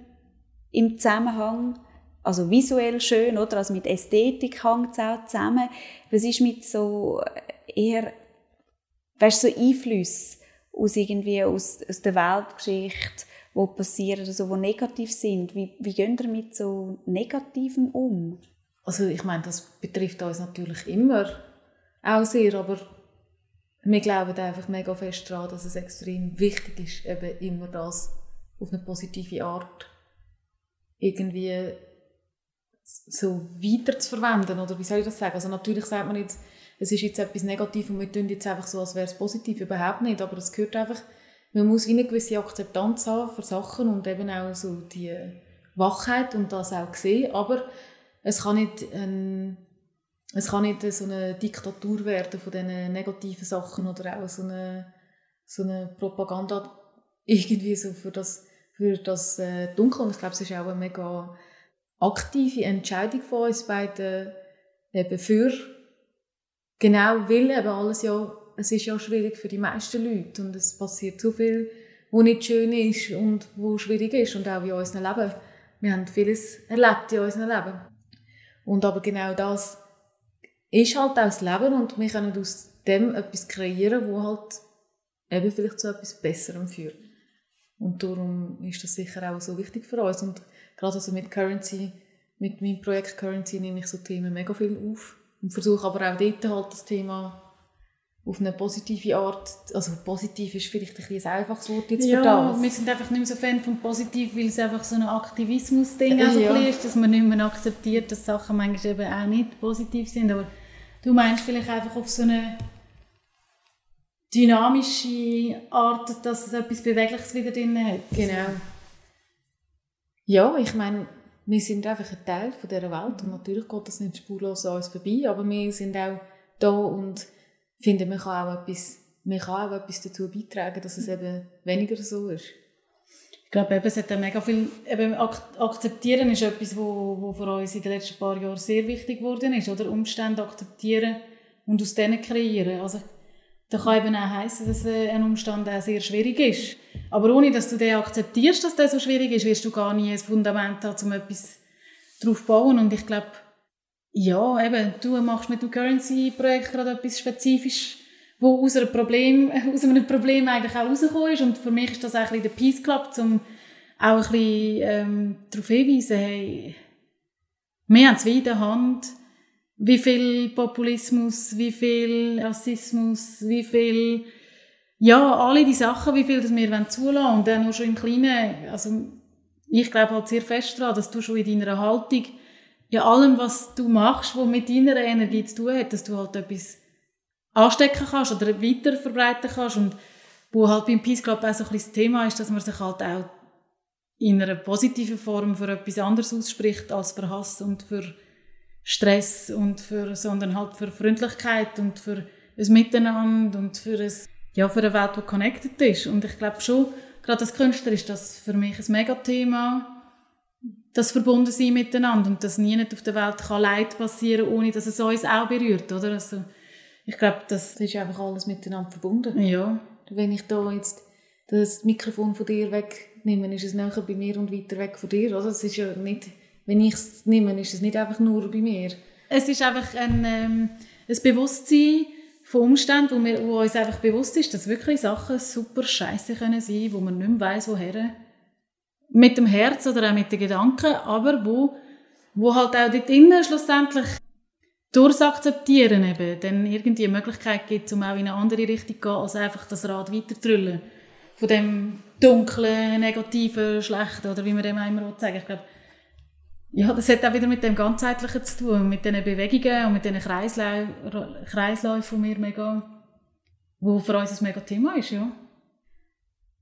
im Zusammenhang, also visuell schön, oder? Also mit Ästhetik hängt es auch zusammen. Was ist mit so eher, weißt so Einflüssen aus irgendwie aus, aus der Weltgeschichte, wo passieren, also wo negativ sind. Wie, wie gehen ihr mit so Negativem um? Also ich meine, das betrifft uns natürlich immer auch sehr, aber wir glauben einfach mega fest daran, dass es extrem wichtig ist, eben immer das auf eine positive Art irgendwie so weiter zu verwenden, oder wie soll ich das sagen? Also natürlich sagt man jetzt, es ist jetzt etwas Negatives und wir tun jetzt einfach so, als wäre es positiv, überhaupt nicht, aber es gehört einfach, man muss eine gewisse Akzeptanz haben für Sachen und eben auch so die Wachheit und das auch sehen, aber es kann nicht, ein, es kann nicht so eine Diktatur werden von diesen negativen Sachen oder auch so eine, so eine Propaganda irgendwie so für das, für das äh, Dunkel. Und ich glaube, es ist auch eine mega aktive Entscheidung von uns beiden eben für genau, weil eben alles ja, es ist ja schwierig für die meisten Leute und es passiert so viel, wo nicht schön ist und wo schwierig ist und auch in unserem Leben. Wir haben vieles erlebt in unserem Leben. Und aber genau das ist halt auch das Leben und wir können aus dem etwas kreieren, wo halt eben vielleicht zu etwas Besserem führt. Und darum ist das sicher auch so wichtig für uns. Und gerade also mit Currency, mit meinem Projekt Currency nehme ich so Themen mega viel auf und versuche aber auch dort halt das Thema auf eine positive Art, also positiv ist vielleicht ein, ein einfaches Wort jetzt ja, für das. wir sind einfach nicht mehr so Fan von positiv, weil es einfach so ein Aktivismus-Ding also ja. ist, dass man nicht mehr akzeptiert, dass Sachen manchmal eben auch nicht positiv sind, aber du meinst vielleicht einfach auf so eine dynamische Art, dass es etwas Bewegliches wieder drin hat. Genau. Ja, ich meine, wir sind einfach ein Teil von dieser Welt und natürlich geht das nicht spurlos an uns vorbei, aber wir sind auch da und finde, man kann auch etwas, man kann auch etwas dazu beitragen, dass es eben weniger so ist. Ich glaube, eben, es hat mega viel, eben, akzeptieren ist etwas, wo, wo für uns in den letzten paar Jahren sehr wichtig geworden ist, oder? Umstände akzeptieren und aus denen kreieren. Also, das kann eben auch heissen, dass ein Umstand auch sehr schwierig ist. Aber ohne, dass du den akzeptierst, dass der so schwierig ist, wirst du gar nie ein Fundament haben, um etwas drauf zu bauen. Und ich glaube, ja, eben, du machst mit dem Currency-Projekt gerade etwas spezifisch, wo aus, einem Problem, aus einem Problem eigentlich auch rausgekommen ist. Und für mich ist das auch ein bisschen der Peace Club, um auch ein bisschen ähm, darauf hinzuweisen, hey, wir haben es in der Hand, wie viel Populismus, wie viel Rassismus, wie viel, ja, alle die Sachen, wie viel das wir wollen zulassen und dann nur schon im Kleinen, also ich glaube halt sehr fest daran, dass du schon in deiner Haltung ja allem, was du machst, was mit deiner Energie zu tun hat, dass du halt etwas anstecken kannst oder weiter verbreiten kannst und wo halt beim Peace Club auch so ein das Thema ist, dass man sich halt auch in einer positiven Form für etwas anderes ausspricht als für Hass und für Stress und für, sondern halt für Freundlichkeit und für ein Miteinander und für, ein, ja, für eine Welt, die connected ist. Und ich glaube schon, gerade als Künstler ist das für mich ein Megathema, das Verbundensein miteinander und dass nie auf der Welt kann Leid passieren ohne dass es uns auch berührt, oder? Also, ich glaube, das, das ist einfach alles miteinander verbunden. Ja. Wenn ich da jetzt das Mikrofon von dir wegnehme, ist es näher bei mir und weiter weg von dir, oder? Es ist ja nicht, wenn ich es nehme, ist es nicht einfach nur bei mir. Es ist einfach ein, ähm, ein Bewusstsein von Umständen, wo, wir, wo uns einfach bewusst ist, dass wirklich Sachen super scheiße können sein, wo man nicht mehr weiss, woher. Mit dem Herz oder auch mit den Gedanken, aber wo, wo halt auch dort innen schlussendlich durchs Akzeptieren eben dann irgendwie eine Möglichkeit gibt, um auch in eine andere Richtung zu gehen, als einfach das Rad weiter Von dem dunklen, negativen, schlechten oder wie man dem auch immer sagen. Ich glaube, ja, das hat auch wieder mit dem Ganzheitlichen zu tun, mit diesen Bewegungen und mit diesen Kreisläufen, die wir mega, wo für uns ein mega Thema ist, ja.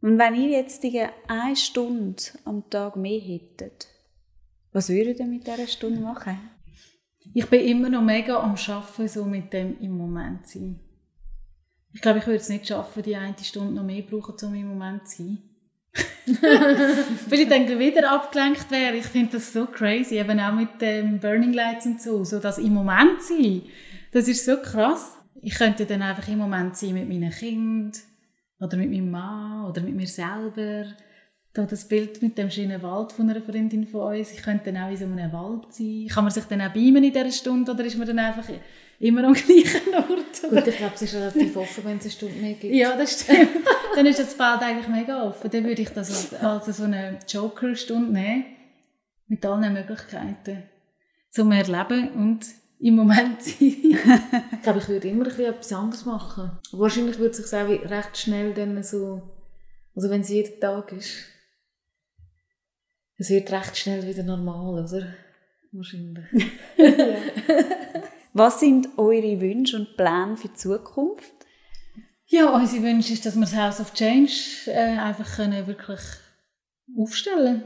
Und wenn ihr jetzt die eine Stunde am Tag mehr hättet, was würdet ihr mit dieser Stunde machen? Ich bin immer noch mega am Arbeiten, so mit dem im Moment sein. Ich glaube, ich würde es nicht schaffen, die eine Stunde noch mehr brauchen, um im Moment zu sein. Weil ich dann wieder abgelenkt wäre. Ich finde das so crazy, eben auch mit den Burning Lights und so, so das im Moment sein. Das ist so krass. Ich könnte dann einfach im Moment sein mit meinen Kind oder mit meinem Mann oder mit mir selber. Da das Bild mit dem schönen Wald von einer Freundin von uns. Ich könnte dann auch in so einem Wald sein. Kann man sich dann auch beamen in dieser Stunde oder ist man dann einfach immer am gleichen Ort? Gut, ich glaube, es ist relativ offen, wenn es eine Stunde mehr gibt. Ja, das stimmt. dann ist das Feld eigentlich mega offen. Dann würde ich das als, als so eine Joker-Stunde nehmen. Mit allen Möglichkeiten. Zum Erleben und im Moment sein. ich glaube, ich würde immer ein etwas anderes machen. Wahrscheinlich würde es sich auch recht schnell dann so, also wenn es jeden Tag ist, es wird recht schnell wieder normal, oder? Wahrscheinlich. Was sind eure Wünsche und Pläne für die Zukunft? Ja, unser Wunsch ist, dass wir das House of Change äh, einfach können wirklich aufstellen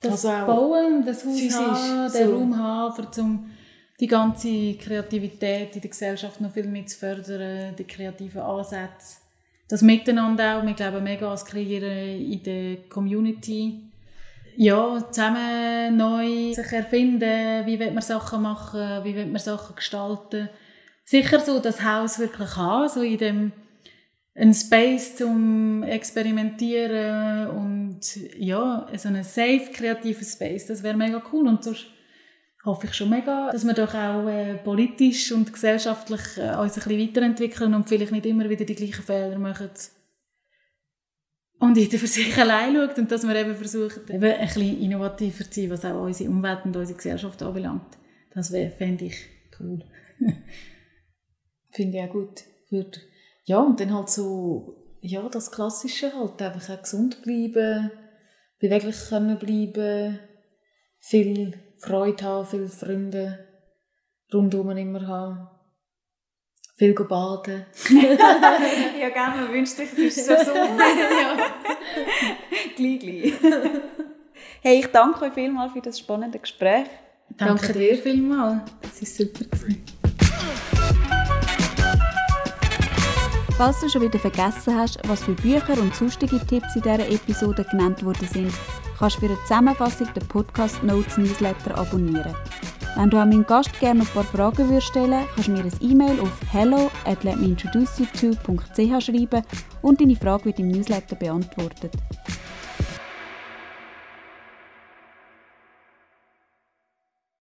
Das also Bauen, das Haus physisch, haben, den so. Raum haben, um die ganze Kreativität in der Gesellschaft noch viel mehr zu fördern, die kreativen Ansätze. Das Miteinander auch, wir glauben mega ans Kreieren in der Community ja, zusammen neu sich erfinden, wie will man Sachen machen, wie will man Sachen gestalten. Sicher so das Haus wirklich haben, so in dem ein Space zum Experimentieren und ja, so ein safe, kreativer Space, das wäre mega cool und sonst hoffe ich schon mega, dass wir doch auch äh, politisch und gesellschaftlich äh, uns ein bisschen weiterentwickeln und vielleicht nicht immer wieder die gleichen Fehler machen und jeder für sich allein schaut und dass wir eben versuchen, eben ein bisschen innovativer zu sein, was auch unsere Umwelt und unsere Gesellschaft anbelangt. Das fände ich cool. Finde ich auch gut. Würde. Ja, und dann halt so, ja, das Klassische halt, einfach auch gesund bleiben, beweglich können bleiben, viel Freude haben, viele Freunde rundum immer haben viel baden. ja, gerne, man wünscht sich, es ist so Sommer. ja. gleich, gleich. Hey, ich danke euch vielmals für das spannende Gespräch. Danke, danke dir vielmals. Das war super. Falls du schon wieder vergessen hast, was für Bücher und sonstige Tipps in dieser Episode genannt worden sind, kannst du für eine Zusammenfassung den Podcast Notes Newsletter abonnieren. Wenn du an meinen Gast gerne ein paar Fragen würdest stellen kannst du mir ein E-Mail auf hello at letmeintroduceyou2.ch schreiben und deine Frage wird im Newsletter beantwortet.